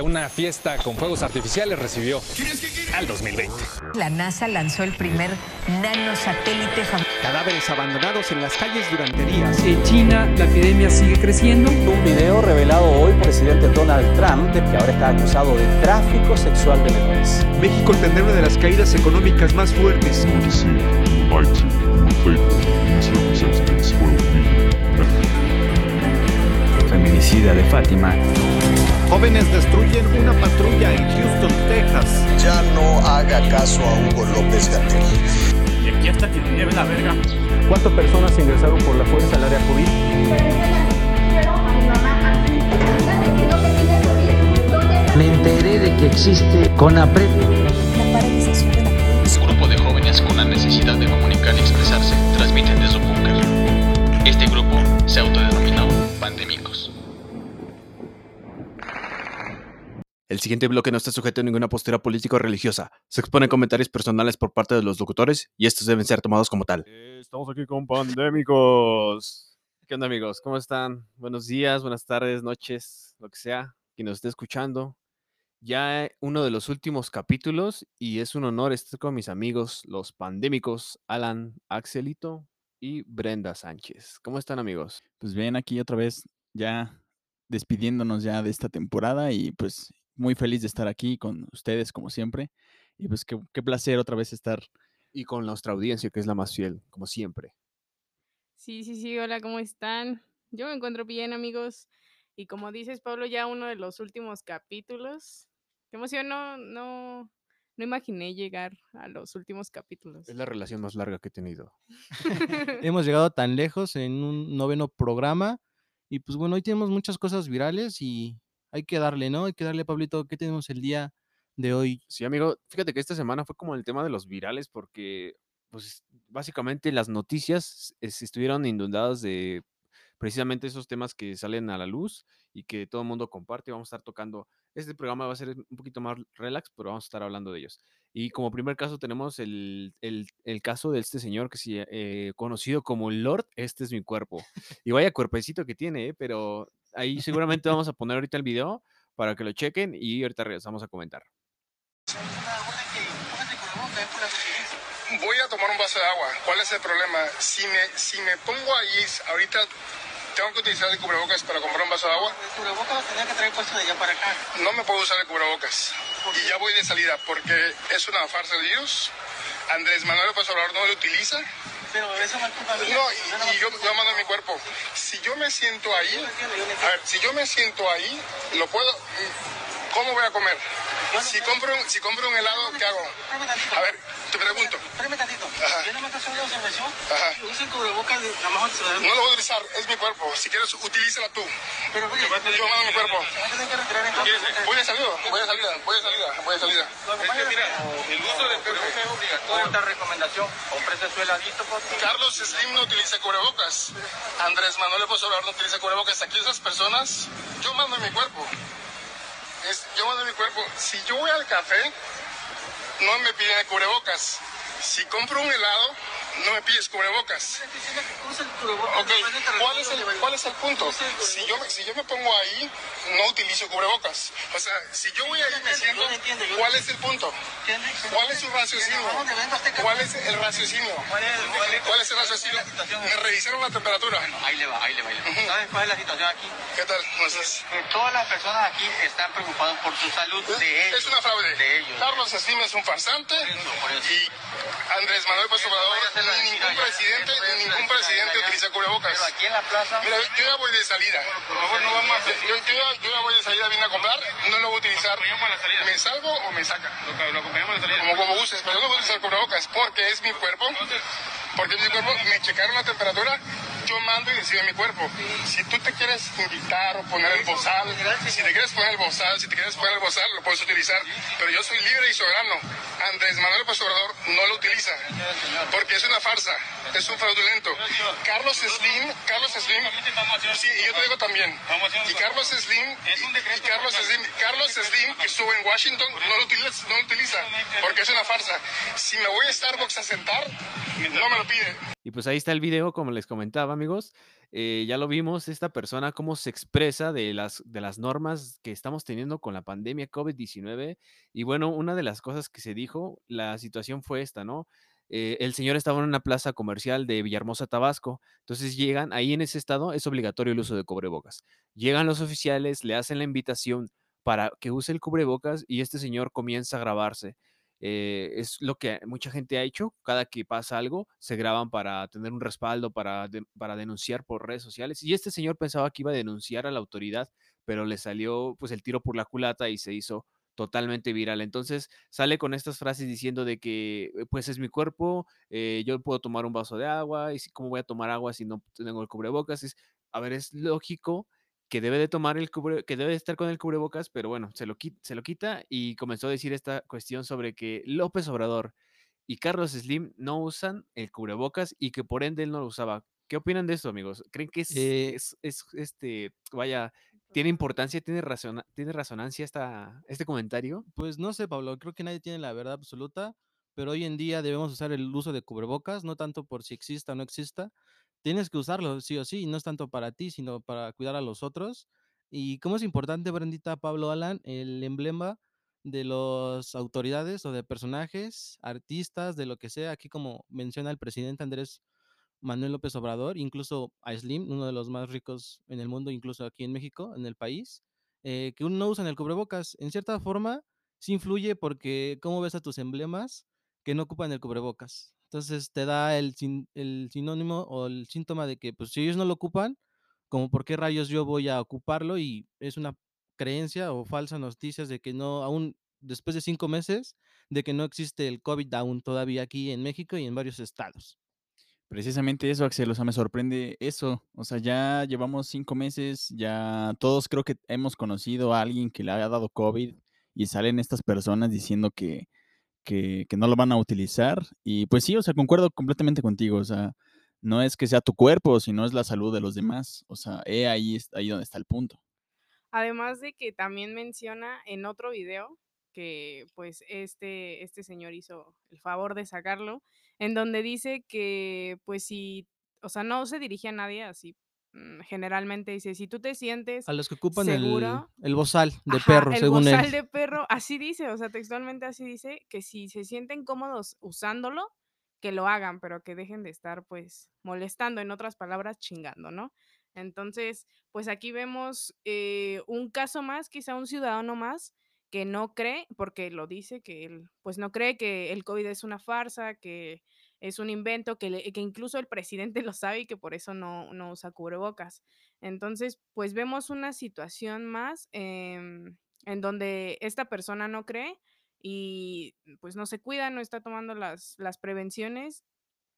Una fiesta con fuegos artificiales recibió al 2020. La NASA lanzó el primer nanosatélite Cadáveres abandonados en las calles durante días. En China la epidemia sigue creciendo. Un video revelado hoy por el presidente Donald Trump, que ahora está acusado de tráfico sexual de menores. México tendrá una de las caídas económicas más fuertes. De Fátima. Jóvenes destruyen una patrulla en Houston, Texas. Ya no haga caso a Hugo López Gatel. Y aquí hasta que lleve la verga. ¿Cuántas personas ingresaron por la fuerza al área COVID? Me enteré de que existe CONAPRED. El siguiente bloque no está sujeto a ninguna postura política o religiosa. Se exponen comentarios personales por parte de los locutores y estos deben ser tomados como tal. Estamos aquí con pandémicos. ¿Qué onda amigos? ¿Cómo están? Buenos días, buenas tardes, noches, lo que sea, quien nos esté escuchando. Ya uno de los últimos capítulos y es un honor estar con mis amigos, los pandémicos, Alan Axelito y Brenda Sánchez. ¿Cómo están amigos? Pues bien, aquí otra vez ya despidiéndonos ya de esta temporada y pues muy feliz de estar aquí con ustedes como siempre. Y pues qué, qué, placer otra vez estar. Y con nuestra audiencia, que es la más fiel, como siempre. Sí, sí, sí, hola, ¿cómo están? Yo me encuentro bien, amigos. Y como dices, Pablo, ya uno de los últimos capítulos. Qué emoción, no, no, no imaginé llegar a los últimos capítulos. Es la relación más larga que he tenido. Hemos llegado tan lejos en un noveno programa. Y pues bueno, hoy tenemos muchas cosas virales y hay que darle, ¿no? Hay que darle, Pablito, ¿qué tenemos el día de hoy? Sí, amigo, fíjate que esta semana fue como el tema de los virales porque, pues, básicamente las noticias estuvieron inundadas de precisamente esos temas que salen a la luz y que todo el mundo comparte. Vamos a estar tocando, este programa va a ser un poquito más relax, pero vamos a estar hablando de ellos. Y como primer caso tenemos el, el, el caso de este señor que sí, eh, conocido como Lord, este es mi cuerpo. Y vaya cuerpecito que tiene, ¿eh? pero ahí seguramente vamos a poner ahorita el video para que lo chequen y ahorita regresamos a comentar. Voy a tomar un vaso de agua. ¿Cuál es el problema? Si me, si me pongo ahí, ahorita tengo que utilizar el cubrebocas para comprar un vaso de agua. El cubrebocas lo tenía que traer puesto de allá para acá. No me puedo usar el cubrebocas. Y ya voy de salida porque es una farsa de Dios. Andrés Manuel López Obrador no lo utiliza. Pero eso no es culpa mía. No, y, y yo, yo mando mi cuerpo. Si yo me siento ahí, a ver, si yo me siento ahí, lo puedo. ¿Cómo voy a comer? Si compro, un, si compro un helado, ¿qué hago? A ver, te pregunto. Espérame tantito. Ajá. Yo no me estoy haciendo observación. Ajá. Usa el cubrebocas de la mejor ciudad. No lo voy a utilizar, es mi cuerpo. Si quieres, utilízala tú. Pero oye, yo mando mi cuerpo. que retirar entonces. Voy de salida, voy de salida, voy de salida, voy de salida. Es que mira, el uso del cubrebocas es obligatorio. Esta recomendación, cómprese su heladito. Carlos Slim no utiliza cubrebocas. Andrés Manuel Obrador no utiliza cubrebocas. Aquí esas personas, yo mando mi cuerpo. Es, yo mando mi cuerpo. Si yo voy al café, no me piden cubrebocas. Si compro un helado, no me pides cubrebocas. Ok, ¿cuál es el, cuál es el punto? Si yo, si yo me pongo ahí, no utilizo cubrebocas. O sea, si yo voy ahí me siento, ¿cuál es el punto? ¿Cuál es su raciocinio? ¿Cuál es el raciocinio? ¿Cuál es el raciocinio? Me revisaron la temperatura. Ahí le va, ahí le va. Ahí le va. ¿Sabes cuál es la situación aquí? ¿Qué tal? ¿Cómo estás? Que todas las personas aquí están preocupadas por su salud de ellos. Es una fraude. De ellos. Carlos Slim es un farsante y Andrés Manuel López Obrador, ni ningún presidente, ni ningún presidente utiliza cubrebocas. Aquí en la plaza... Mira, yo ya voy de salida. Por favor, no vamos a hacer... Yo, yo, ya, yo ya voy de salida, vine a comprar, no lo voy a utilizar. ¿Me salgo o me saca? Lo acompañamos salida. Como, como gustes, pero yo no voy a utilizar cubrebocas porque es mi cuerpo. Porque es mi cuerpo, me checaron la temperatura, yo mando y decido mi cuerpo. Si tú te quieres invitar o poner el bozal, si te quieres poner el bozal, si te quieres poner el bozal, lo puedes utilizar. Pero yo soy libre y soberano. Andrés Manuel López Obrador no lo utiliza. Porque es una farsa, es un fraudulento. Carlos Slim, Carlos Slim, sí, y yo te digo también. Y Carlos Slim, y Carlos Slim, Carlos Slim, que estuvo en Washington, no lo utiliza, no lo utiliza porque es una farsa. Si me voy a Starbucks a sentar, no me lo pide. Y pues ahí está el video, como les comentaba, amigos. Eh, ya lo vimos, esta persona cómo se expresa de las, de las normas que estamos teniendo con la pandemia COVID-19. Y bueno, una de las cosas que se dijo, la situación fue esta, ¿no? Eh, el señor estaba en una plaza comercial de Villahermosa, Tabasco. Entonces llegan, ahí en ese estado es obligatorio el uso de cubrebocas. Llegan los oficiales, le hacen la invitación para que use el cubrebocas y este señor comienza a grabarse. Eh, es lo que mucha gente ha hecho. Cada que pasa algo, se graban para tener un respaldo, para, para denunciar por redes sociales. Y este señor pensaba que iba a denunciar a la autoridad, pero le salió pues el tiro por la culata y se hizo totalmente viral. Entonces sale con estas frases diciendo de que eh, pues es mi cuerpo, eh, yo puedo tomar un vaso de agua y cómo voy a tomar agua si no tengo el cubrebocas. Es, a ver, es lógico que debe de tomar el cubre, que debe de estar con el cubrebocas, pero bueno, se lo, se lo quita y comenzó a decir esta cuestión sobre que López Obrador y Carlos Slim no usan el cubrebocas y que por ende él no lo usaba. ¿Qué opinan de esto, amigos? ¿Creen que es, Eh, es, es, este, vaya, tiene importancia, tiene, razona- tiene resonancia esta, este comentario? Pues no sé, Pablo, creo que nadie tiene la verdad absoluta, pero hoy en día debemos usar el uso de cubrebocas, no tanto por si exista o no exista. Tienes que usarlo, sí o sí, no es tanto para ti, sino para cuidar a los otros. Y cómo es importante, Brendita, Pablo Alan, el emblema de las autoridades o de personajes, artistas, de lo que sea, aquí como menciona el presidente Andrés Manuel López Obrador, incluso a Slim, uno de los más ricos en el mundo, incluso aquí en México, en el país, eh, que no usan el cubrebocas. En cierta forma, sí influye porque cómo ves a tus emblemas que no ocupan el cubrebocas. Entonces te da el, sin- el sinónimo o el síntoma de que, pues, si ellos no lo ocupan, como por qué rayos yo voy a ocuparlo y es una creencia o falsa noticias de que no, aún después de cinco meses, de que no existe el COVID aún todavía aquí en México y en varios estados. Precisamente eso, Axel, o sea, me sorprende eso. O sea, ya llevamos cinco meses, ya todos creo que hemos conocido a alguien que le haya dado COVID y salen estas personas diciendo que, que, no lo van a utilizar. Y pues sí, o sea, concuerdo completamente contigo. O sea, no es que sea tu cuerpo, sino es la salud de los demás. O sea, he ahí, ahí donde está el punto. Además de que también menciona en otro video que pues este, este señor hizo el favor de sacarlo, en donde dice que pues si, o sea, no se dirige a nadie así, generalmente dice, si tú te sientes A los que ocupan el, seguro, el bozal de Ajá, perro, el según él. bozal de perro, así dice, o sea, textualmente así dice, que si se sienten cómodos usándolo, que lo hagan, pero que dejen de estar pues molestando, en otras palabras, chingando, ¿no? Entonces, pues aquí vemos eh, un caso más, quizá un ciudadano más, que no cree, porque lo dice, que él pues no cree que el COVID es una farsa, que es un invento, que, le- que incluso el presidente lo sabe y que por eso no, no usa cubrebocas. Entonces, pues vemos una situación más em, en donde esta persona no cree y pues no se cuida, no está tomando las, las prevenciones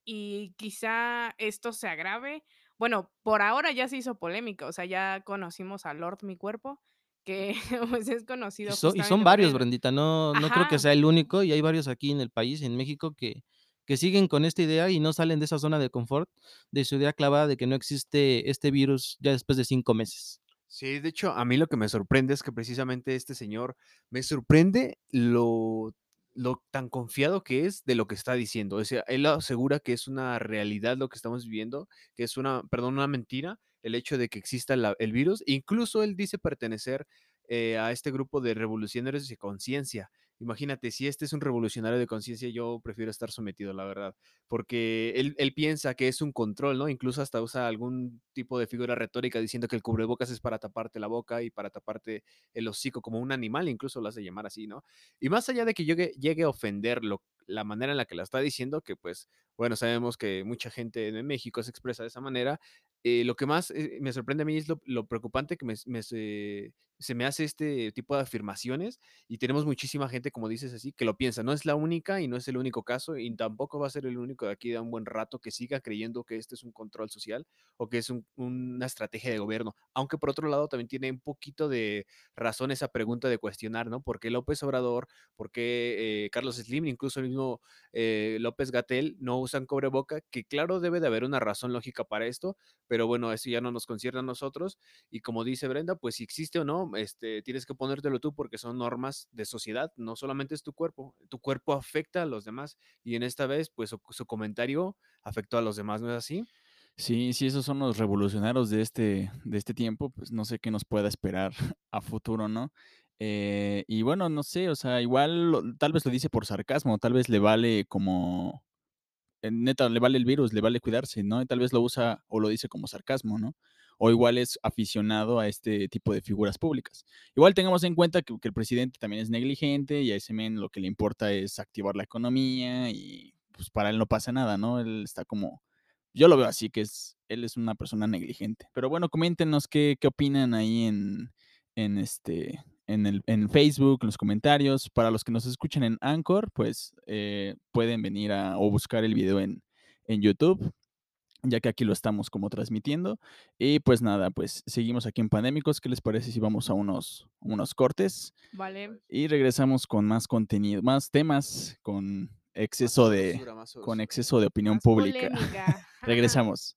y quizá esto se agrave. Bueno, por ahora ya se hizo polémica, o sea, ya conocimos a Lord Mi Cuerpo, que pues es Y, conocido so- y son varios. Brendita, no, no creo que sea el único y hay varios aquí en el país, en México, que, que siguen con esta idea y no salen de esa zona de confort, de su idea clavada de que no existe este virus ya después de cinco meses. Sí, de hecho, a mí lo que me sorprende es que precisamente este señor, me sorprende lo, lo tan confiado que es de lo que está diciendo. O sea, él asegura que es una realidad lo que estamos viviendo, que es una, perdón, una mentira el hecho de que exista el virus. Incluso él dice pertenecer eh, a este grupo de revolucionarios de conciencia. Imagínate, si este es un revolucionario de conciencia, yo prefiero estar sometido, la verdad, porque él, él piensa que es un control, ¿no? Incluso hasta usa algún tipo de figura retórica diciendo que el cubrebocas es para taparte la boca y para taparte el hocico como un animal, incluso lo hace llamar así, ¿no? Y más allá de que llegue, llegue a ofenderlo, la manera en la que la está diciendo, que pues, bueno, sabemos que mucha gente en México se expresa de esa manera, eh, lo que más eh, me sorprende a mí es lo, lo preocupante que me, me se, se me hace este tipo de afirmaciones y tenemos muchísima gente, como dices así, que lo piensa. No es la única y no es el único caso y tampoco va a ser el único de aquí de un buen rato que siga creyendo que este es un control social o que es un- una estrategia de gobierno. Aunque por otro lado también tiene un poquito de razón esa pregunta de cuestionar, ¿no? ¿Por qué López Obrador? ¿Por qué eh, Carlos Slim? Incluso el mismo mismo eh, López Gatel no usan cobreboca, que claro debe de haber una razón lógica para esto, pero bueno, eso ya no nos concierne a nosotros. Y como dice Brenda, pues si existe o no, este, tienes que ponértelo tú porque son normas de sociedad, no solamente es tu cuerpo, tu cuerpo afecta a los demás. Y en esta vez, pues su, su comentario afectó a los demás, ¿no es así? Sí, sí, esos son los revolucionarios de este, de este tiempo, pues no sé qué nos pueda esperar a futuro, ¿no? Eh, y bueno, no sé, o sea, igual tal vez lo dice por sarcasmo, tal vez le vale como, eh, neta, le vale el virus, le vale cuidarse, ¿no? Y tal vez lo usa o lo dice como sarcasmo, ¿no? O igual es aficionado a este tipo de figuras públicas. Igual tengamos en cuenta que, que el presidente también es negligente y a ese men lo que le importa es activar la economía y pues para él no pasa nada, ¿no? Él está como, yo lo veo así, que es, él es una persona negligente. Pero bueno, coméntenos qué, qué opinan ahí en, en este, en, el, en Facebook, en los comentarios. Para los que nos escuchan en Anchor, pues eh, pueden venir a, o buscar el video en, en YouTube, ya que aquí lo estamos como transmitiendo. Y pues nada, pues seguimos aquí en Pandémicos. ¿Qué les parece si vamos a unos, unos cortes? Vale. Y regresamos con más contenido, más temas, con exceso de, con exceso de opinión Más pública. Regresamos.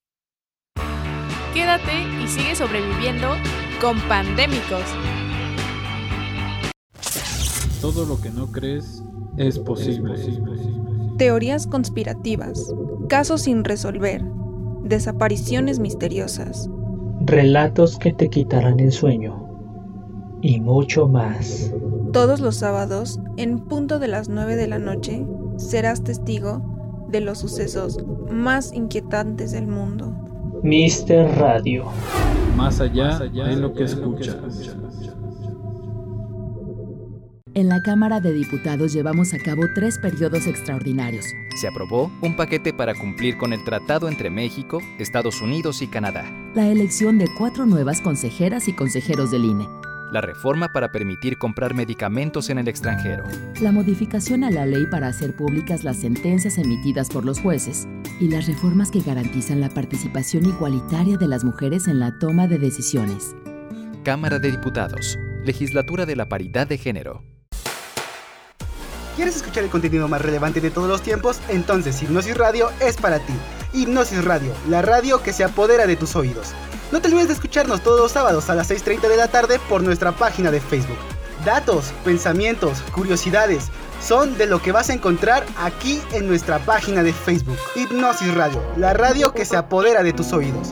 Quédate y sigue sobreviviendo con Pandémicos. Todo lo que no crees es posible. Teorías conspirativas, casos sin resolver, desapariciones misteriosas. Relatos que te quitarán el sueño. Y mucho más. Todos los sábados, en punto de las 9 de la noche, serás testigo de los sucesos más inquietantes del mundo. Mister Radio. Más allá de lo que escuchas. En la Cámara de Diputados llevamos a cabo tres periodos extraordinarios. Se aprobó un paquete para cumplir con el tratado entre México, Estados Unidos y Canadá. La elección de cuatro nuevas consejeras y consejeros del INE. La reforma para permitir comprar medicamentos en el extranjero. La modificación a la ley para hacer públicas las sentencias emitidas por los jueces. Y las reformas que garantizan la participación igualitaria de las mujeres en la toma de decisiones. Cámara de Diputados. Legislatura de la Paridad de Género. ¿Quieres escuchar el contenido más relevante de todos los tiempos? Entonces Hipnosis Radio es para ti. Hipnosis Radio, la radio que se apodera de tus oídos. No te olvides de escucharnos todos los sábados a las 6.30 de la tarde por nuestra página de Facebook. Datos, pensamientos, curiosidades son de lo que vas a encontrar aquí en nuestra página de Facebook. Hipnosis Radio, la radio que se apodera de tus oídos.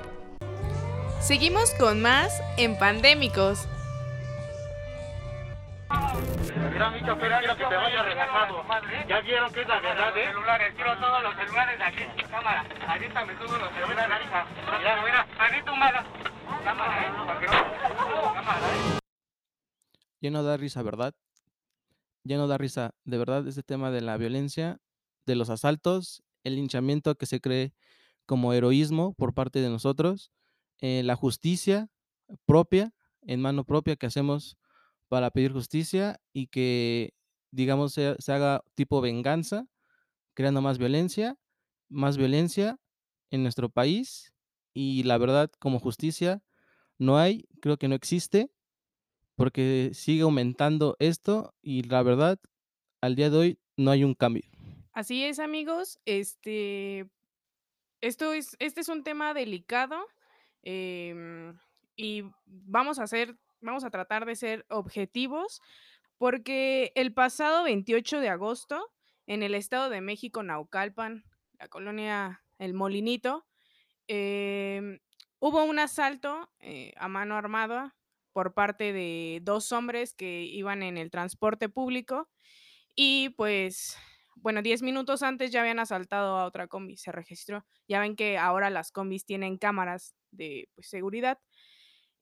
Seguimos con más en Pandémicos. Mira, mi chofer, quiero que te vayas relajado. Ya vieron que es la verdad, ¿eh? Celulares, quiero todos los celulares de aquí. Cámara, ahorita me subo los celulares. Mira, mira, ahorita humada. Cámara, ¿eh? Cámara, ¿eh? Ya no da risa, ¿verdad? Ya no da risa. De verdad, este tema de la violencia, de los asaltos, el linchamiento que se cree como heroísmo por parte de nosotros, la justicia propia, en mano propia que hacemos para pedir justicia y que, digamos, se, se haga tipo venganza, creando más violencia, más violencia en nuestro país y la verdad, como justicia, no hay, creo que no existe, porque sigue aumentando esto y la verdad, al día de hoy no hay un cambio. Así es, amigos. Este, esto es, este es un tema delicado em, y vamos a hacer, vamos a tratar de ser objetivos porque el pasado 28 de agosto en el Estado de México, Naucalpan, la colonia El Molinito, em, hubo un asalto eh, a mano armada por parte de dos hombres que iban en el transporte público y pues, bueno, 10 minutos antes ya habían asaltado a otra combi, se registró. Ya ven que ahora las combis tienen cámaras de pues, seguridad.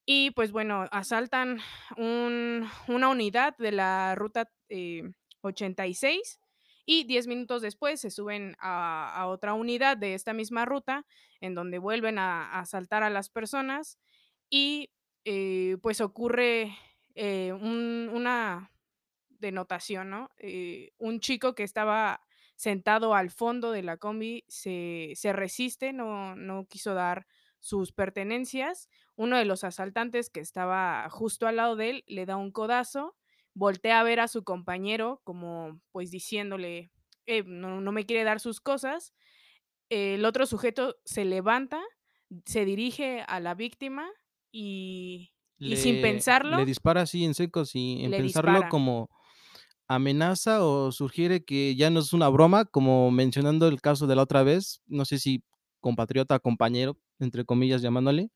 Y pues bueno, asaltan un, una unidad de la ruta eh, 86 y 10 minutos después se suben a, otra unidad de esta misma ruta en donde vuelven a, a asaltar a las personas y eh, pues ocurre eh, un, una denotación, ¿no? Eh, un chico que estaba sentado al fondo de la combi se, se resiste, no, no quiso dar sus pertenencias. Uno de los asaltantes que estaba justo al lado de él le da un codazo, voltea a ver a su compañero como pues diciéndole, eh, no, no, me quiere dar sus cosas. El otro sujeto se levanta, se dirige a la víctima y, le, y sin pensarlo... Le dispara así en seco, sin pensarlo dispara. como amenaza o sugiere que ya no es una broma, como mencionando el caso de la otra vez, no sé si compatriota, compañero, entre comillas llamándole,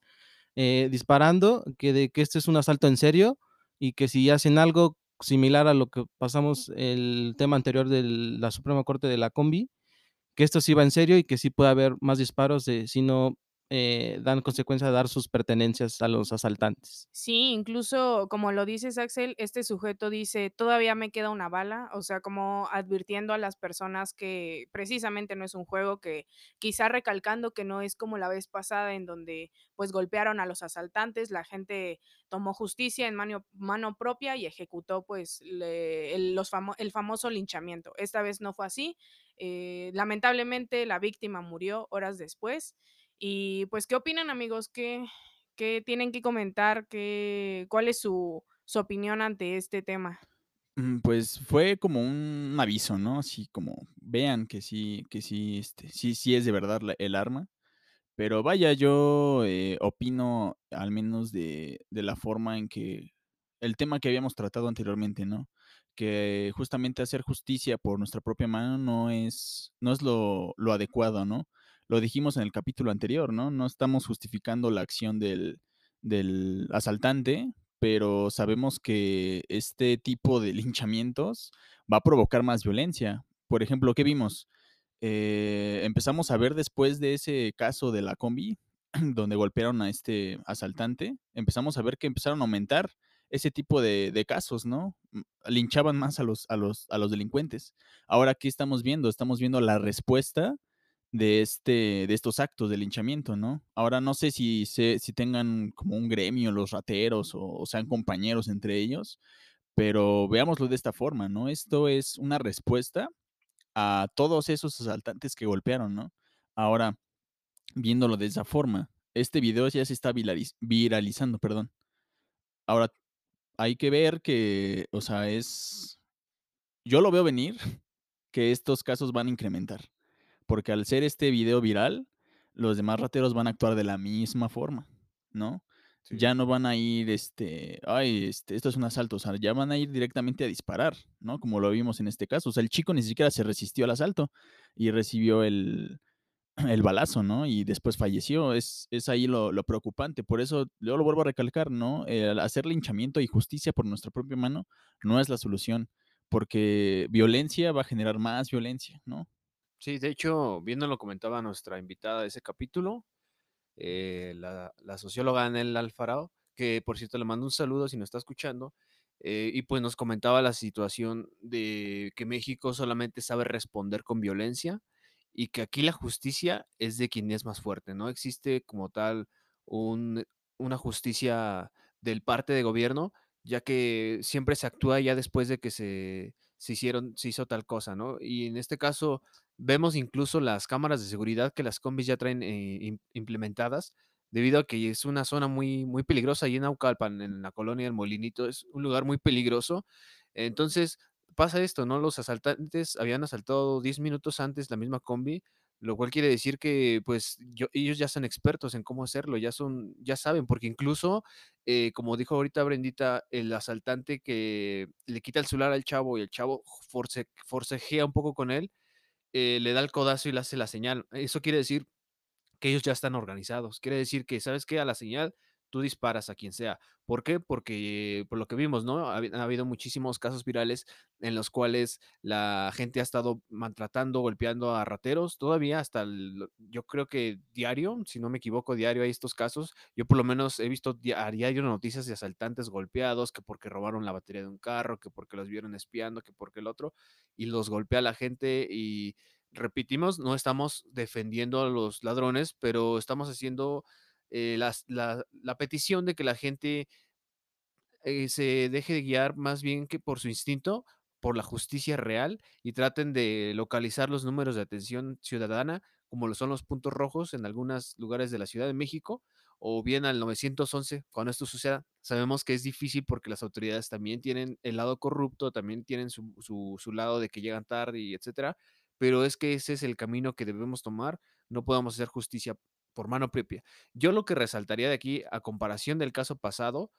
eh, disparando, que de que este es un asalto en serio y que si hacen algo similar a lo que pasamos el tema anterior de la Suprema Corte de la Combi, que esto sí va en serio y que sí puede haber más disparos de si no eh, dan consecuencia de dar sus pertenencias a los asaltantes. Sí, incluso como lo dices Axel, este sujeto dice, todavía me queda una bala, o sea, como advirtiendo a las personas que precisamente no es un juego, que quizá recalcando que no es como la vez pasada en donde pues golpearon a los asaltantes, la gente tomó justicia en mano, mano propia y ejecutó pues le, el, el famoso linchamiento. Esta vez no fue así, eh, lamentablemente la víctima murió horas después. Y pues, ¿qué opinan amigos? ¿Qué, qué tienen que comentar? ¿Qué, ¿Cuál es su, su opinión ante este tema? Pues fue como un aviso, ¿no? Así como vean que sí, que sí, este, sí, sí es de verdad el arma. Pero vaya, yo eh, opino al menos de, de, la forma en que el tema que habíamos tratado anteriormente, ¿no? Que justamente hacer justicia por nuestra propia mano no es, no es lo, lo adecuado, ¿no? Lo dijimos en el capítulo anterior, ¿no? No estamos justificando la acción del, del asaltante, pero sabemos que este tipo de linchamientos va a provocar más violencia. Por ejemplo, ¿qué vimos? Eh, empezamos a ver después de ese caso de la combi, donde golpearon a este asaltante, empezamos a ver que empezaron a aumentar ese tipo de, de, casos, ¿no? Linchaban más a los, a, los, a los delincuentes. Ahora, ¿qué estamos viendo? Estamos viendo la respuesta de, este, de estos actos de linchamiento, ¿no? Ahora no sé si, se, si tengan como un gremio los rateros o, o, sean compañeros entre ellos, pero veámoslo de esta forma, ¿no? Esto es una respuesta a todos esos asaltantes que golpearon, ¿no? Ahora, viéndolo de esa forma, este video ya se está viraliz viralizando, perdón. Ahora, hay que ver que, o sea, es... Yo lo veo venir, que estos casos van a incrementar porque al ser este video viral, los demás rateros van a actuar de la misma forma, ¿no? Sí. Ya no van a ir, este, ay, este, esto es un asalto, o sea, ya van a ir directamente a disparar, ¿no? Como lo vimos en este caso, o sea, el chico ni siquiera se resistió al asalto y recibió el, el balazo, ¿no? Y después falleció, es, es ahí lo, lo, preocupante, por eso yo lo vuelvo a recalcar, ¿no? El hacer linchamiento y justicia por nuestra propia mano no es la solución, porque violencia va a generar más violencia, ¿no? Sí, de hecho, viendo lo comentaba nuestra invitada de ese capítulo, eh, la, socióloga Anel Alfarao, que por cierto le mando un saludo si nos está escuchando, eh, y pues nos comentaba la situación de que México solamente sabe responder con violencia y que aquí la justicia es de quien es más fuerte, no existe como tal un, una justicia del parte de gobierno, ya que siempre se actúa ya después de que se, se hicieron, se hizo tal cosa, ¿no? Y en este caso vemos incluso las cámaras de seguridad que las combis ya traen eh, implementadas, debido a que es una zona muy, muy peligrosa y en Naucalpan, en la colonia del Molinito, es un lugar muy peligroso. Entonces pasa esto, ¿no? Los asaltantes habían asaltado 10 minutos antes la misma combi, lo cual quiere decir que pues ellos ya son expertos en cómo hacerlo, ya son, ya saben, porque incluso, eh, como dijo ahorita Brendita, el asaltante que le quita el celular al chavo y el chavo force, forcejea un poco con él, eh, le da el codazo y le hace la señal. Eso quiere decir que ellos ya están organizados, quiere decir que, ¿sabes qué? A la señal tú disparas a quien sea. ¿Por qué? Porque por lo que vimos, ¿no? Ha, ha habido muchísimos casos virales en los cuales la gente ha estado maltratando, golpeando a rateros, todavía hasta yo creo que diario, si no me equivoco, diario hay estos casos. Yo por lo menos he visto a diario noticias de asaltantes golpeados, que porque robaron la batería de un carro, que porque los vieron espiando, que porque el otro, y los golpea la gente y repetimos, no estamos defendiendo a los ladrones, pero estamos haciendo eh, la petición de que la gente eh, se deje de guiar más bien que por su instinto, por la justicia real y traten de localizar los números de atención ciudadana, como lo son los puntos rojos en algunos lugares de la Ciudad de México, o bien al 911 cuando esto suceda. Sabemos que es difícil porque las autoridades también tienen el lado corrupto, también tienen su, su, su lado de que llegan tarde y etcétera, pero es que ese es el camino que debemos tomar, no podemos hacer justicia por mano propia. Yo lo que resaltaría de aquí, a comparación del caso pasado,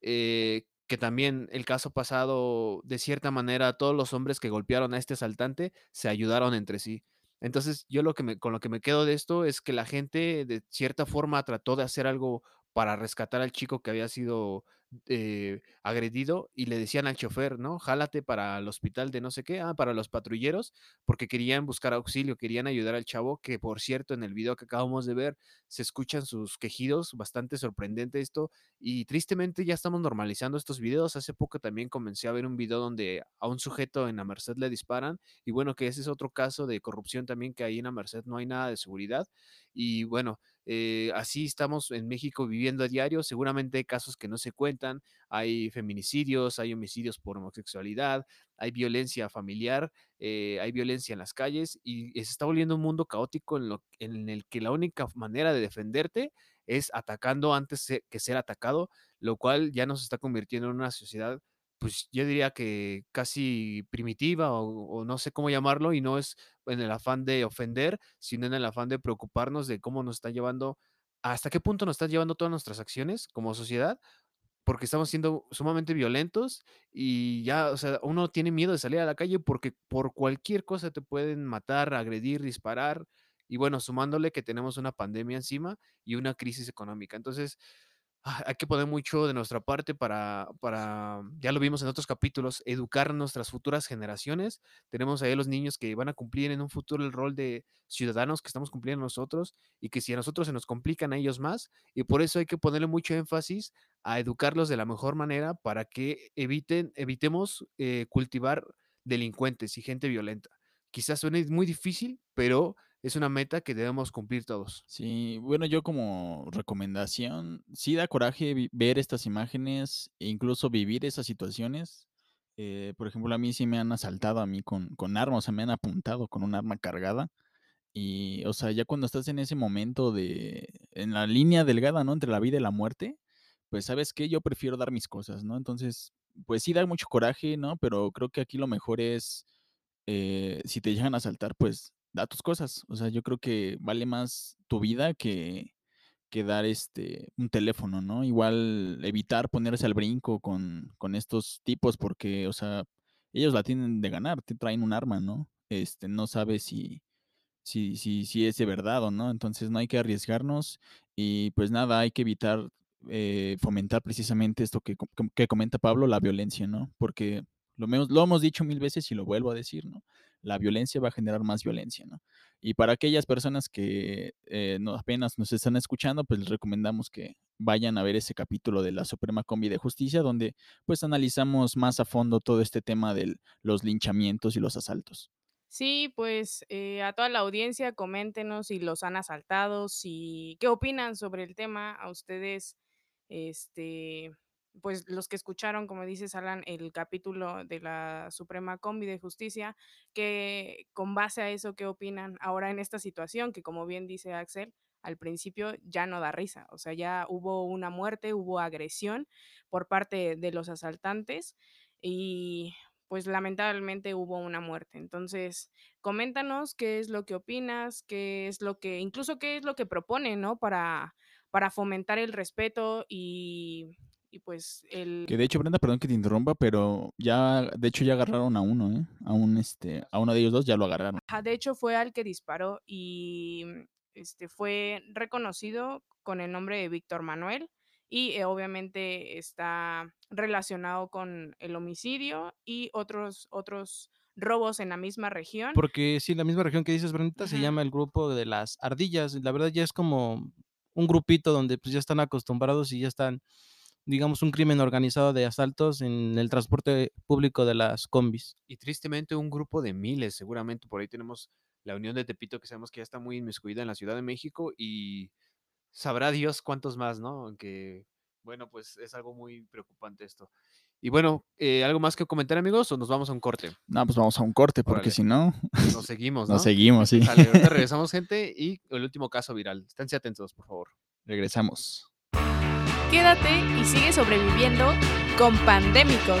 eh, que también el caso pasado, de cierta manera, todos los hombres que golpearon a este asaltante se ayudaron entre sí. Entonces, yo lo que con lo que me quedo de esto es que la gente de cierta forma trató de hacer algo para rescatar al chico que había sido eh, agredido y le decían al chofer, ¿no? Jálate para el hospital de no sé qué, ah, para los patrulleros, porque querían buscar auxilio, querían ayudar al chavo, que por cierto, en el video que acabamos de ver, se escuchan sus quejidos, bastante sorprendente esto, y tristemente ya estamos normalizando estos videos. Hace poco también comencé a ver un video donde a un sujeto en la Merced le disparan, y bueno, que ese es otro caso de corrupción también, que ahí en la Merced no hay nada de seguridad, y bueno, eh, así estamos en México viviendo a diario. Seguramente hay casos que no se cuentan, hay feminicidios, hay homicidios por homosexualidad, hay violencia familiar, eh, hay violencia en las calles y se está volviendo un mundo caótico en, en el que la única manera de defenderte es atacando antes que ser atacado, lo cual ya nos está convirtiendo en una sociedad pues yo diría que casi primitiva o, o, no sé cómo llamarlo y no es en el afán de ofender, sino en el afán de preocuparnos de cómo nos está llevando, hasta qué punto nos están llevando todas nuestras acciones como sociedad, porque estamos siendo sumamente violentos y ya, o sea, uno tiene miedo de salir a la calle porque por cualquier cosa te pueden matar, agredir, disparar y bueno, sumándole que tenemos una pandemia encima y una crisis económica. Entonces, hay que poner mucho de nuestra parte para, para, ya lo vimos en otros capítulos, educar nuestras futuras generaciones. Tenemos ahí los niños que van a cumplir en un futuro el rol de ciudadanos que estamos cumpliendo nosotros y que si a nosotros se nos complican a ellos más, y por eso hay que ponerle mucho énfasis a educarlos de la mejor manera para que eviten, evitemos eh, cultivar delincuentes y gente violenta. Quizás suene muy difícil, pero es una meta que debemos cumplir todos. Sí, bueno, yo como recomendación, sí da coraje ver estas imágenes e incluso vivir esas situaciones. Eh, por ejemplo, a mí sí me han asaltado a mí con, con armas, o sea, me han apuntado con un arma cargada. Y, o sea, ya cuando estás en ese momento de, en la línea delgada, ¿no? Entre la vida y la muerte, pues, ¿sabes qué? Yo prefiero dar mis cosas, ¿no? Entonces, pues sí da mucho coraje, ¿no? Pero creo que aquí lo mejor es, eh, si te llegan a asaltar, pues da tus cosas. O sea, yo creo que vale más tu vida que, que dar este un teléfono, ¿no? Igual evitar ponerse al brinco con, con estos tipos porque, o sea, ellos la tienen de ganar, te traen un arma, ¿no? Este, no sabes si, si, si, si es de verdad o no, entonces no hay que arriesgarnos y pues nada, hay que evitar eh, fomentar precisamente esto que, que comenta Pablo, la violencia, ¿no? Porque lo, lo, hemos dicho mil veces y lo vuelvo a decir, ¿no? La violencia va a generar más violencia, ¿no? Y para aquellas personas que eh, apenas nos están escuchando, pues les recomendamos que vayan a ver ese capítulo de la Suprema Combi de Justicia, donde pues analizamos más a fondo todo este tema de los linchamientos y los asaltos. Sí, pues eh, a toda la audiencia, coméntenos si los han asaltado, si qué opinan sobre el tema, a ustedes, este, pues los que escucharon, como dices, Alan, el capítulo de la Suprema Combi de Justicia, que con base a eso, ¿qué opinan ahora en esta situación? Que como bien dice Axel, al principio ya no da risa, o sea, ya hubo una muerte, hubo agresión por parte de los asaltantes y pues lamentablemente hubo una muerte. Entonces, coméntanos qué es lo que opinas, qué es lo que, incluso qué es lo que propone, ¿no? Para, para fomentar el respeto y y pues el... Que de hecho, Brenda, perdón que te interrumpa, pero ya, de hecho ya agarraron a uno, ¿eh? A, un, este, a uno de ellos dos ya lo agarraron. Ajá, de hecho fue al que disparó y este, fue reconocido con el nombre de Víctor Manuel y eh, obviamente está relacionado con el homicidio y otros, otros robos en la misma región. Porque sí, la misma región que dices, Brendita, se llama el grupo de las ardillas. La verdad ya es como un grupito donde pues ya están acostumbrados y ya están, digamos, un crimen organizado de asaltos en el transporte público de las combis. Y tristemente un grupo de miles, seguramente por ahí tenemos la Unión de Tepito, que sabemos que ya está muy inmiscuida en la Ciudad de México y sabrá Dios cuántos más, ¿no? Que, bueno, pues es algo muy preocupante esto. Y bueno, eh, ¿algo más que comentar, amigos, o nos vamos a un corte? No, pues vamos a un corte, porque Órale. si no, Nos seguimos, ¿no? nos seguimos, sí. Regresamos, gente, y el último caso viral. Esténse atentos, por favor. Regresamos. Quédate y sigue sobreviviendo con pandémicos.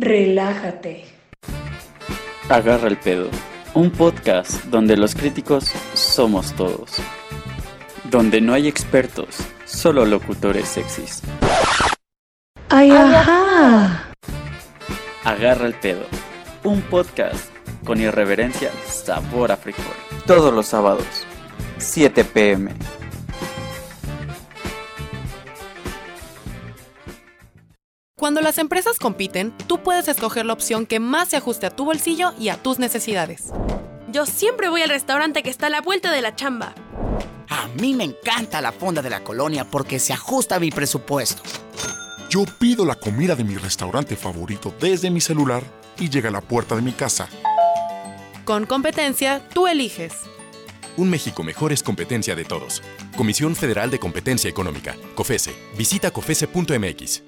Relájate. Agarra el pedo. Un podcast donde los críticos somos todos. Donde no hay expertos, solo locutores sexys. ¡Ay, ajá! Agarra el pedo. Un podcast con irreverencia, sabor a frijol. Todos los sábados, 7 pm. Cuando las empresas compiten, tú puedes escoger la opción que más se ajuste a tu bolsillo y a tus necesidades. Yo siempre voy al restaurante que está a la vuelta de la chamba. A mí me encanta la fonda de la colonia porque se ajusta a mi presupuesto. Yo pido la comida de mi restaurante favorito desde mi celular y llega a la puerta de mi casa. Con competencia, tú eliges. Un México mejor es competencia de todos. Comisión Federal de Competencia Económica, COFESE. Visita COFESE.mx.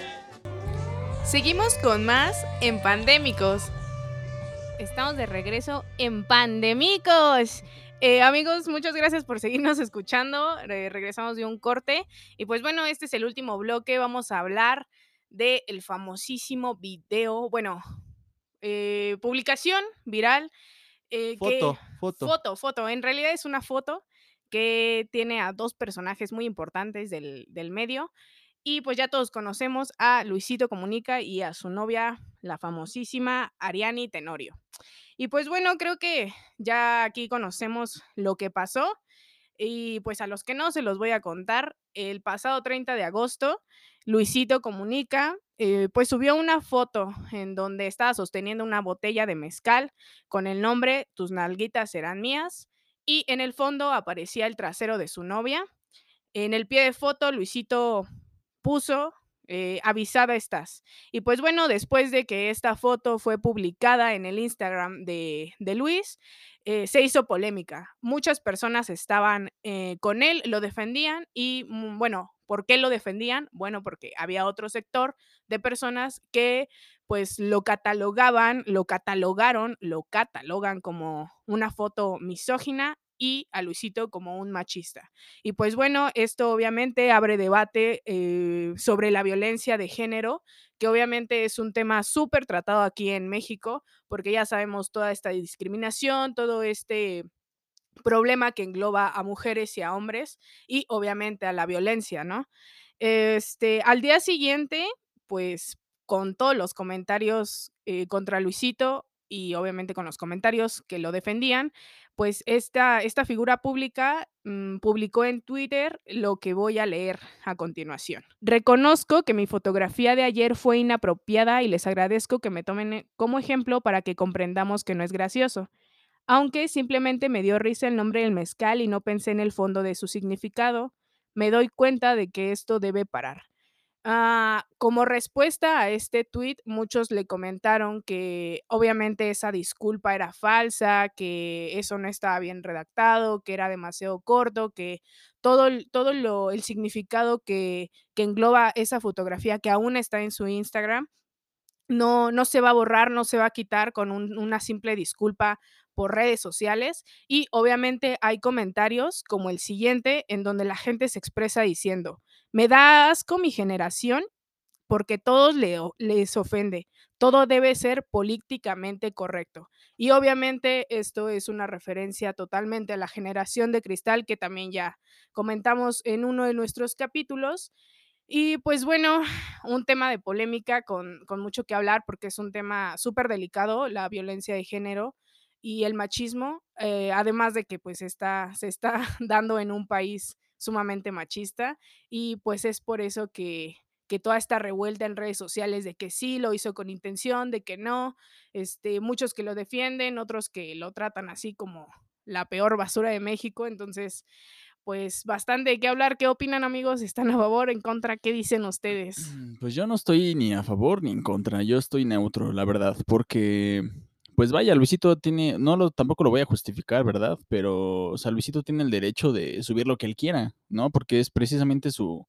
Seguimos con más en Pandémicos. Estamos de regreso en Pandémicos. Eh, amigos, muchas gracias por seguirnos escuchando. Re- regresamos de un corte. Y pues bueno, este es el último bloque. Vamos a hablar del famosísimo video, bueno, eh, publicación viral. eh, que- Foto, foto. Foto, foto. En realidad es una foto que tiene a dos personajes muy importantes del, del medio. Y pues ya todos conocemos a Luisito Comunica y a su novia, la famosísima Ariani Tenorio. Y pues bueno, creo que ya aquí conocemos lo que pasó. Y pues a los que no se los voy a contar, el pasado 30 de agosto, Luisito Comunica, eh, pues subió una foto en donde estaba sosteniendo una botella de mezcal con el nombre Tus nalguitas serán mías. Y en el fondo aparecía el trasero de su novia. En el pie de foto, Luisito puso eh, avisada estás. Y pues bueno, después de que esta foto fue publicada en el Instagram de, de Luis, eh, se hizo polémica. Muchas personas estaban eh, con él, lo defendían y mm, bueno, ¿por qué lo defendían? Bueno, porque había otro sector de personas que pues lo catalogaban, lo catalogaron, lo catalogan como una foto misógina y a Luisito como un machista. Y pues bueno, esto obviamente abre debate eh, sobre la violencia de género, que obviamente es un tema súper tratado aquí en México, porque ya sabemos toda esta discriminación, todo este problema que engloba a mujeres y a hombres y obviamente a la violencia, ¿no? Este, al día siguiente, pues con todos los comentarios eh, contra Luisito y obviamente con los comentarios que lo defendían, pues esta, esta figura pública mm, publicó en Twitter lo que voy a leer a continuación. Reconozco que mi fotografía de ayer fue inapropiada y les agradezco que me tomen eh, como ejemplo para que comprendamos que no es gracioso. aunque simplemente me dio risa el nombre del mezcal y no pensé en el fondo de su significado. Me doy cuenta de que esto debe parar. Ah, como respuesta a este tuit, muchos le comentaron que obviamente esa disculpa era falsa, que eso no estaba bien redactado, que era demasiado corto, que todo todo lo, el significado que, que engloba esa fotografía que aún está en su Instagram no, no se va a borrar, no se va a quitar con un- una simple disculpa por redes sociales. Y obviamente hay comentarios como el siguiente en donde la gente se expresa diciendo, me da asco mi generación porque todos les ofende. Todo debe ser políticamente correcto. Y obviamente esto es una referencia totalmente a la generación de cristal que también ya comentamos en uno de nuestros capítulos. Y pues bueno, un tema de polémica con, con mucho que hablar porque es un tema súper delicado, la violencia de género y el machismo, eh, además de que pues está, se está dando en un país sumamente machista y pues es por eso que, que toda esta revuelta en redes sociales de que sí lo hizo con intención, de que no, este, muchos que lo defienden, otros que lo tratan así como la peor basura de México, entonces pues bastante qué hablar. ¿Qué opinan, amigos? ¿Están a favor, en contra? ¿Qué dicen ustedes? Pues yo no estoy ni a favor ni en contra, yo estoy neutro, la verdad, porque, pues vaya, Luisito tiene, no lo, tampoco lo voy a justificar, ¿verdad? Pero, o sea, Luisito tiene el derecho de subir lo que él quiera, ¿no? Porque es precisamente su,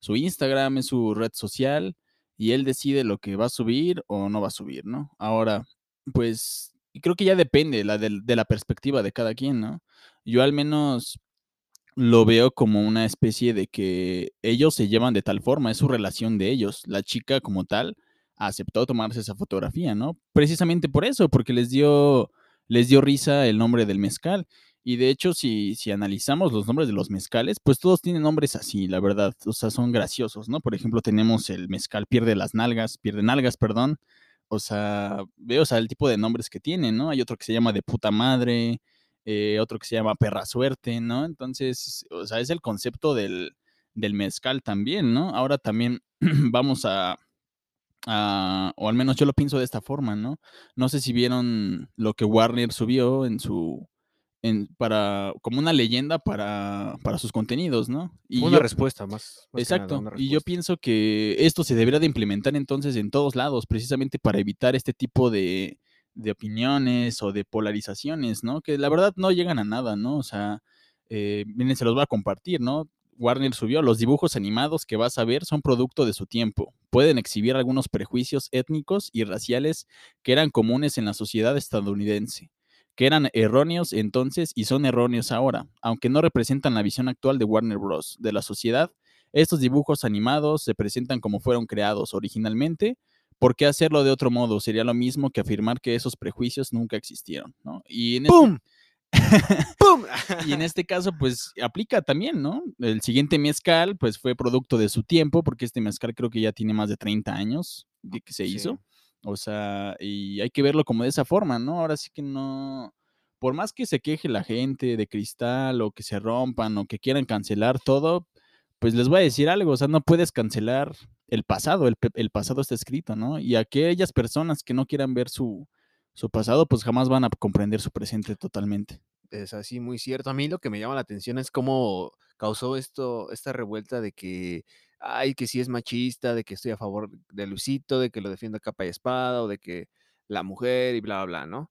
su Instagram, es su red social, y él decide lo que va a subir o no va a subir, ¿no? Ahora, pues, creo que ya depende la del- de la perspectiva de cada quien, ¿no? Yo al menos lo veo como una especie de que ellos se llevan de tal forma, es su relación de ellos. La chica como tal aceptó tomarse esa fotografía, ¿no? Precisamente por eso, porque les dio, les dio risa el nombre del mezcal. Y de hecho, si, si analizamos los nombres de los mezcales, pues todos tienen nombres así, la verdad. O sea, son graciosos, ¿no? Por ejemplo, tenemos el mezcal pierde las nalgas, pierde nalgas, perdón. O sea, veo, o sea, el tipo de nombres que tienen, ¿no? Hay otro que se llama de puta madre, eh, otro que se llama perra suerte, ¿no? Entonces, o sea, es el concepto del, del mezcal también, ¿no? Ahora también vamos a, a- o al menos yo lo pienso de esta forma, ¿no? No sé si vieron lo que Warner subió en su, en, para, como una leyenda para, para sus contenidos, ¿no? Fue una respuesta más- Exacto. nada, y yo pienso que esto se debería de implementar entonces en todos lados, precisamente para evitar este tipo de, de opiniones o de polarizaciones, ¿no? Que la verdad no llegan a nada, ¿no? O sea, eh, miren, se los voy a compartir, ¿no? Warner subió, los dibujos animados que vas a ver son producto de su tiempo. Pueden exhibir algunos prejuicios étnicos y raciales que eran comunes en la sociedad estadounidense, que eran erróneos entonces y son erróneos ahora, aunque no representan la visión actual de Warner Bros. de la sociedad. Estos dibujos animados se presentan como fueron creados originalmente. ¿Por qué hacerlo de otro modo? Sería lo mismo que afirmar que esos prejuicios nunca existieron. Y en ¡Pum! y en este caso, pues aplica también, ¿no? El siguiente mezcal, pues fue producto de su tiempo, porque este mezcal creo que ya tiene más de 30 años de que se hizo. O sea, y hay que verlo como de esa forma, ¿no? Ahora sí que no. Por más que se queje la gente de cristal o que se rompan o que quieran cancelar todo, pues les voy a decir algo, o sea, no puedes cancelar el pasado, el, pasado está escrito, ¿no? Y aquellas personas que no quieran ver su, su pasado, pues jamás van a comprender su presente totalmente. Es así, muy cierto. A mí lo que me llama la atención es cómo causó esto, esta revuelta de que, ay, que sí es machista, de que estoy a favor de Luisito, de que lo defiendo a capa y espada, o de que la mujer y bla, bla, bla, ¿no?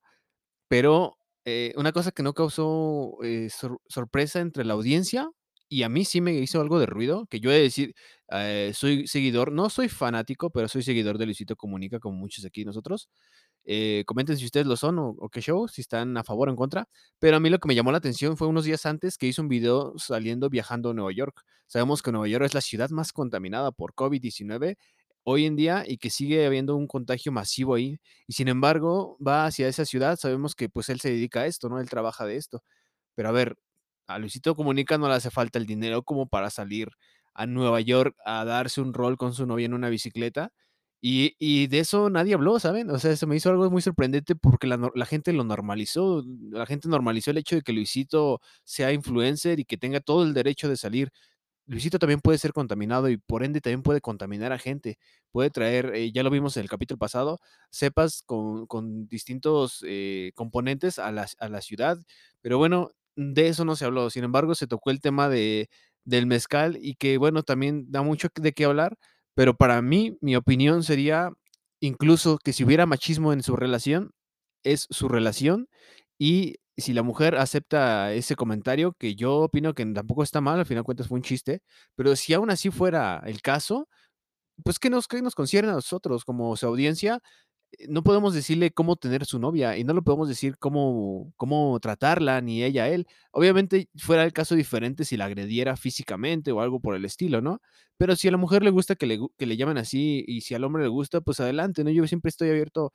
Pero eh, una cosa que no causó eh, sor- sorpresa entre la audiencia, y a mí sí me hizo algo de ruido, que yo he de decir, eh, soy seguidor, no soy fanático, pero soy seguidor de Luisito Comunica, como muchos aquí nosotros. Eh, comenten si ustedes lo son o, o qué show, si están a favor o en contra. Pero a mí lo que me llamó la atención fue unos días antes que hizo un video saliendo viajando a Nueva York. Sabemos que Nueva York es la ciudad más contaminada por COVID-19 hoy en día y que sigue habiendo un contagio masivo ahí. Y sin embargo, va hacia esa ciudad. Sabemos que pues él se dedica a esto, ¿no? Él trabaja de esto. Pero a ver, a Luisito Comunica no le hace falta el dinero como para salir a Nueva York a darse un rol con su novia en una bicicleta. Y, de eso nadie habló, ¿saben? O sea, se me hizo algo muy sorprendente porque la, la gente lo normalizó. La gente normalizó el hecho de que Luisito sea influencer y que tenga todo el derecho de salir Luisito también puede ser contaminado y por ende también puede contaminar a gente. Puede traer, eh, ya lo vimos en el capítulo pasado, cepas con, con distintos eh, componentes a la, a la ciudad. Pero bueno, de eso no se habló. Sin embargo, se tocó el tema de, del mezcal y que bueno, también da mucho de qué hablar. Pero para mí, mi opinión sería incluso que si hubiera machismo en su relación, es su relación y si la mujer acepta ese comentario, que yo opino que tampoco está mal, al final de cuentas fue un chiste, pero si aún así fuera el caso, pues ¿qué nos, qué nos concierne a nosotros como su audiencia? No podemos decirle cómo tener su novia y no le podemos decir cómo, cómo tratarla, ni ella a él. Obviamente fuera el caso diferente si la agrediera físicamente o algo por el estilo, ¿no? Pero si a la mujer le gusta que le, que le llamen así y si al hombre le gusta, pues adelante, ¿no? Yo siempre estoy abierto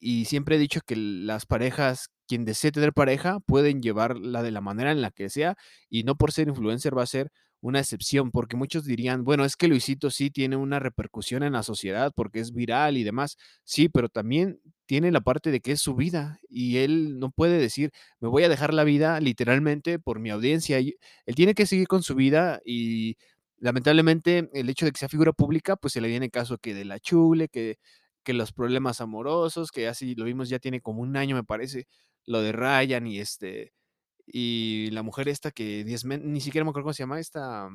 y siempre he dicho que las parejas, quien desee tener pareja, pueden llevarla de la manera en la que sea y no por ser influencer va a ser una excepción, porque muchos dirían, bueno, es que Luisito sí tiene una repercusión en la sociedad porque es viral y demás. Sí, pero también tiene la parte de que es su vida y él no puede decir, me voy a dejar la vida literalmente por mi audiencia. Y Él tiene que seguir con su vida y lamentablemente el hecho de que sea figura pública, pues se le viene caso que de la chule, que que los problemas amorosos, que así lo vimos ya tiene como un año, me parece, lo de Ryan y este, y la mujer esta que ni siquiera me acuerdo cómo se llama, esta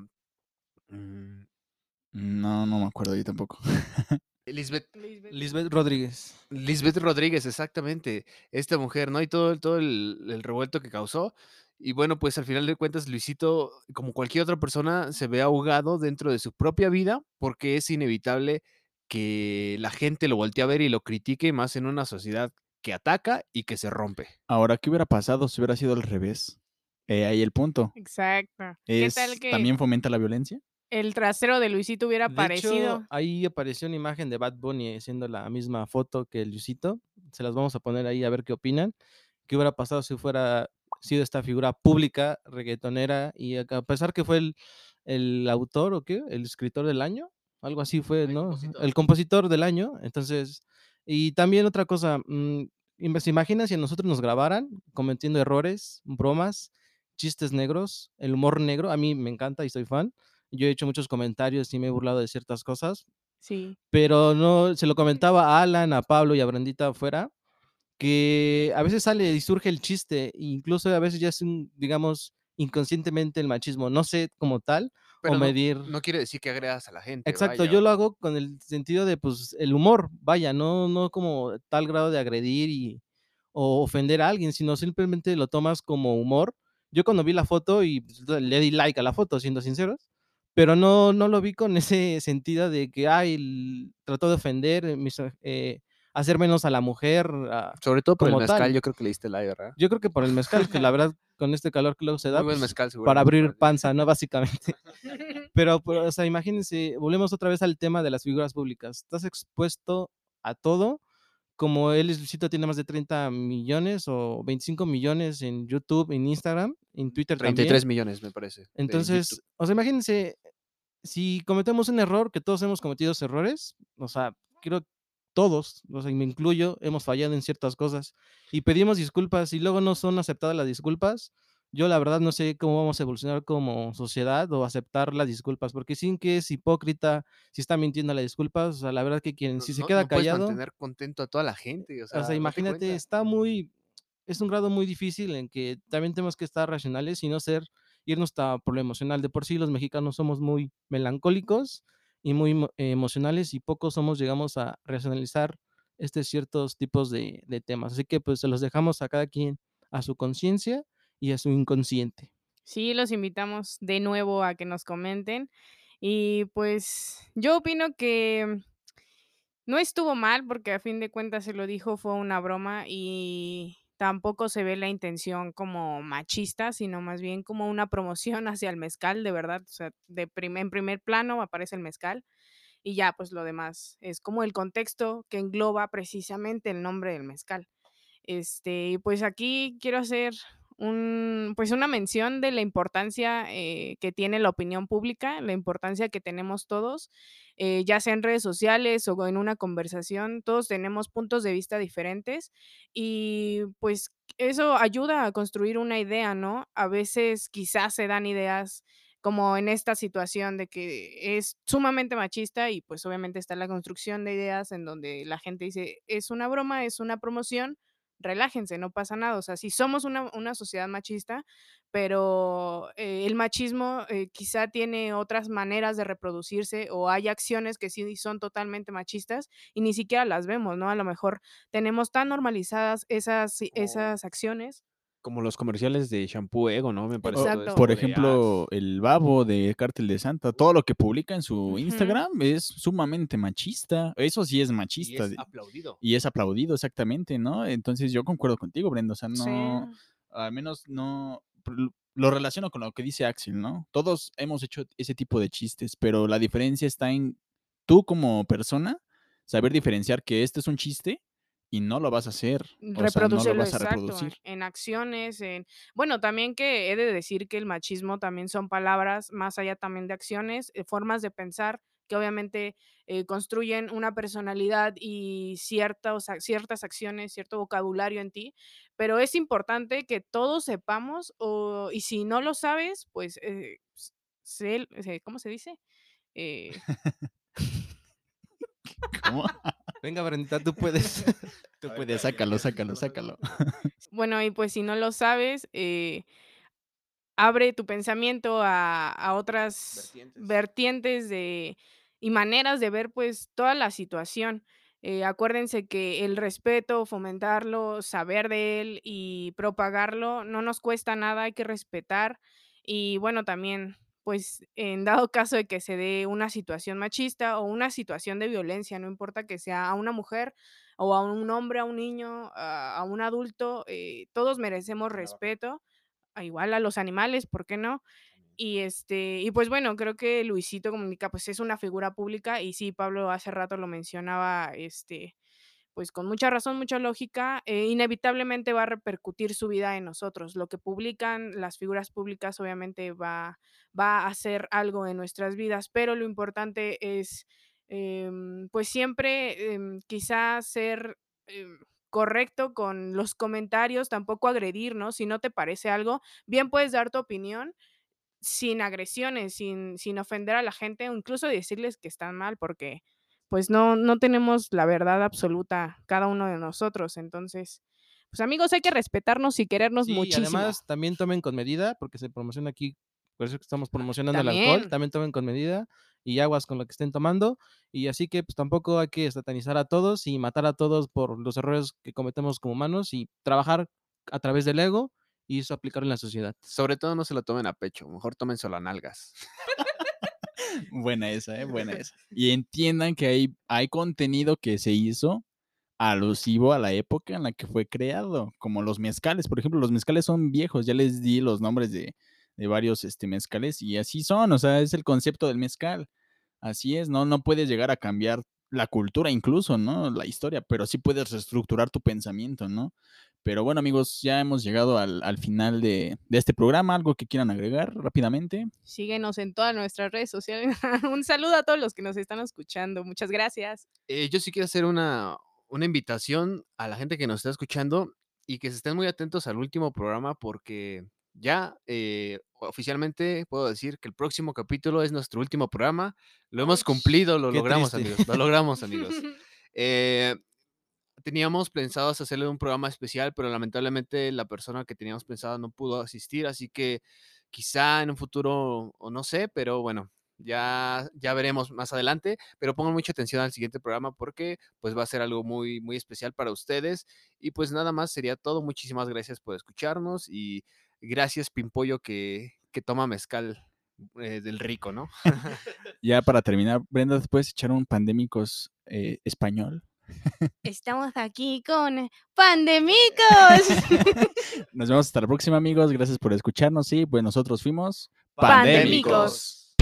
mm, No, no me acuerdo yo tampoco. Lisbeth, Lisbeth Rodríguez. Lisbeth Rodríguez, exactamente, esta mujer, ¿no? Y todo, el- todo el, el revuelto que causó. Y bueno, pues al final de cuentas, Luisito, como cualquier otra persona, se ve ahogado dentro de su propia vida porque es inevitable que la gente lo voltee a ver y lo critique, más en una sociedad que ataca y que se rompe. Ahora, ¿qué hubiera pasado si hubiera sido al revés? Eh, ahí el punto. Exacto. ¿Qué tal que ¿También fomenta la violencia? el trasero de Luisito hubiera De aparecido? hecho, ahí apareció una imagen de Bad Bunny haciendo la misma foto que el Luisito. Se las vamos a poner ahí a ver qué opinan. ¿Qué hubiera pasado si fuera sido esta figura pública, reggaetonera, y a a pesar que fue el, el autor o qué, el escritor del año, algo así fue, ¿no? El compositor del año. Entonces, y también otra cosa, mm, ima- ¿se imagina si a nosotros nos grabaran cometiendo errores, bromas, chistes negros, el humor negro? A mí me encanta y soy fan. Yo he hecho muchos comentarios y me he burlado de ciertas cosas, Sí. pero no, se lo comentaba a Alan, a Pablo y a Brandita afuera, que a veces sale y surge el chiste, incluso a veces ya es un, digamos, inconscientemente el machismo, no sé como tal, Pero o no, medir. no quiere decir que agredas a la gente. Exacto, vaya. yo lo hago con el sentido de, pues, el humor, vaya, no, no como tal grado de agredir y, o ofender a alguien, sino simplemente lo tomas como humor. Yo cuando vi la foto y pues, le di like a la foto, siendo sinceros, pero no, no lo vi con ese sentido de que, ay, trató de ofender, eh, miso- eh, hacer menos a la mujer. ah, Sobre todo por el mezcal, tal. yo creo que le diste like, ¿verdad? Yo creo que por el mezcal, que la verdad, con este calor que luego se da, pues, mezcal, para abrir panza, ¿no? Básicamente. Pero, pero, o sea, imagínense, volvemos otra vez al tema de las figuras públicas. Estás expuesto a todo, como él, Luisito, tiene más de 30 millones o 25 millones en YouTube, en Instagram, en Twitter 33 también. millones, me parece. Entonces, o sea, imagínense, si cometemos un error, que todos hemos cometido errores, o sea, creo todos, o sea, y me incluyo, hemos fallado en ciertas cosas y pedimos disculpas y luego no son aceptadas las disculpas. Yo la verdad no sé cómo vamos a evolucionar como sociedad o aceptar las disculpas, porque sin que es hipócrita, si está mintiendo las disculpas, o sea, la verdad que quien No, si se no- queda no puedes callado, mantener contento a toda la gente. O sea, o sea, imagínate, está muy, es un grado muy difícil en que también tenemos que estar racionales y no ser, irnos por lo emocional. De por sí los mexicanos somos muy melancólicos y muy emo- emocionales y pocos somos, llegamos a racionalizar este ciertos tipos de, de temas. Así que pues se los dejamos a cada quien a su conciencia y a su inconsciente. Sí, los invitamos de nuevo a que nos comenten. Y pues yo opino que no estuvo mal porque a fin de cuentas se lo dijo, fue una broma y tampoco se ve la intención como machista, sino más bien como una promoción hacia el mezcal, de verdad. O sea, de prim- en primer plano aparece el mezcal y ya pues lo demás es como el contexto que engloba precisamente el nombre del mezcal. Este, pues aquí quiero hacer pues una mención de la importancia eh, que tiene la opinión pública, la importancia que tenemos todos, eh, ya sea en redes sociales o en una conversación, todos tenemos puntos de vista diferentes y pues eso ayuda a construir una idea, ¿no? A veces quizás se dan ideas como en esta situación de que es sumamente machista y pues obviamente está la construcción de ideas en donde la gente dice, es una broma, es una promoción, relájense, no pasa nada. O sea, sí somos una, una sociedad machista, pero eh, el machismo eh, quizá tiene otras maneras de reproducirse o hay acciones que sí son totalmente machistas y ni siquiera las vemos, ¿no? A lo mejor tenemos tan normalizadas esas, esas acciones. Como los comerciales de shampoo Ego, ¿no? Me parece. O, todo esto por ejemplo, el babo de Cártel de Santa, todo lo que publica en su. Instagram es sumamente machista. Eso sí es "Ah", y machista. es aplaudido. Y es aplaudido, exactamente, ¿no? Entonces yo concuerdo contigo, Brenda. O sea, Sí. no, al menos no lo relaciono con lo que dice Axel, ¿no? Todos hemos hecho ese tipo de chistes, pero la diferencia está en tú como persona saber diferenciar que este es un chiste y no lo vas a hacer. O sea, no lo vas a exacto reproducir. en acciones en bueno también que he de decir que el machismo también son palabras más allá también de acciones eh, formas de pensar que obviamente eh, construyen una personalidad y ciertas ciertas acciones cierto vocabulario en ti pero es importante que todos sepamos o y si no lo sabes pues eh, sé- cómo se dice Eh, ¿Cómo? Venga, Brendita, tú puedes. Tú puedes, sácalo, sácalo, sácalo. Bueno, y pues si no lo sabes, eh, abre tu pensamiento a, a otras Vertientes. vertientes de, y maneras de ver pues toda la situación. Eh, acuérdense que el respeto, fomentarlo, saber de él y propagarlo no nos cuesta nada, hay que respetar. Y bueno, también pues en dado caso de que se dé una situación machista o una situación de violencia, no importa que sea a una mujer o a un hombre, a un niño, a, a un adulto, eh, todos merecemos respeto, a igual a los animales, ¿por qué no? Y este, y pues bueno, creo que Luisito Comunica pues es una figura pública y sí, Pablo hace rato lo mencionaba, este, pues con mucha razón, mucha lógica, eh, inevitablemente va a repercutir su vida en nosotros. Lo que publican las figuras públicas obviamente va, va a hacer algo en nuestras vidas, pero lo importante es em, pues siempre em, quizás ser em, correcto con los comentarios, tampoco agredir, ¿no? Si no te parece algo, bien puedes dar tu opinión sin agresiones, sin, sin ofender a la gente incluso decirles que están mal, porque pues no, no tenemos la verdad absoluta cada uno de nosotros. Entonces, pues amigos, hay que respetarnos y querernos Sí, y muchísimo. además también tomen con medida, porque se promociona aquí, por eso que estamos promocionando el alcohol, También. tomen con medida y aguas con lo que estén tomando. Y así que pues tampoco hay que satanizar a todos y matar a todos por los errores que cometemos como humanos y trabajar a través del ego y eso aplicarlo en la sociedad. Sobre todo no se lo tomen a pecho, mejor tomen solo a nalgas. Buena esa, ¿eh? Buena esa. Y entiendan que hay, hay contenido que se hizo alusivo a la época en la que fue creado, como los mezcales. Por ejemplo, los mezcales son viejos, ya les di los nombres de, de varios este, mezcales y así son, o sea, es el concepto del mezcal. Así es, ¿no? No puedes llegar a cambiar la cultura incluso, ¿no? La historia, pero sí puedes reestructurar tu pensamiento, ¿no? Pero bueno, amigos, ya hemos llegado al, al final de, de este programa. ¿Algo que quieran agregar rápidamente? Síguenos en todas nuestras redes sociales. Un saludo a todos los que nos están escuchando. Muchas gracias. Eh, yo sí quiero hacer una, una invitación a la gente que nos está escuchando y que se estén muy atentos al último programa porque ya eh, oficialmente puedo decir que el próximo capítulo es nuestro último programa. Lo hemos cumplido, lo qué logramos, triste. amigos. Lo logramos, amigos. Eh, teníamos pensados hacerle un programa especial, pero lamentablemente la persona que teníamos pensado no pudo asistir, así que quizá en un futuro, o no sé, pero bueno, ya, ya veremos más adelante, pero pongan mucha atención al siguiente programa porque pues va a ser algo muy, muy especial para ustedes. Y pues nada más sería todo. Muchísimas gracias por escucharnos y gracias Pimpollo que, que toma mezcal eh, del rico, ¿no? Ya para terminar, Brenda, ¿te puedes echar un pandémicos eh, español? Estamos aquí con Pandemicos. Nos vemos hasta la próxima, amigos. Gracias por escucharnos y pues nosotros fuimos Pandémicos.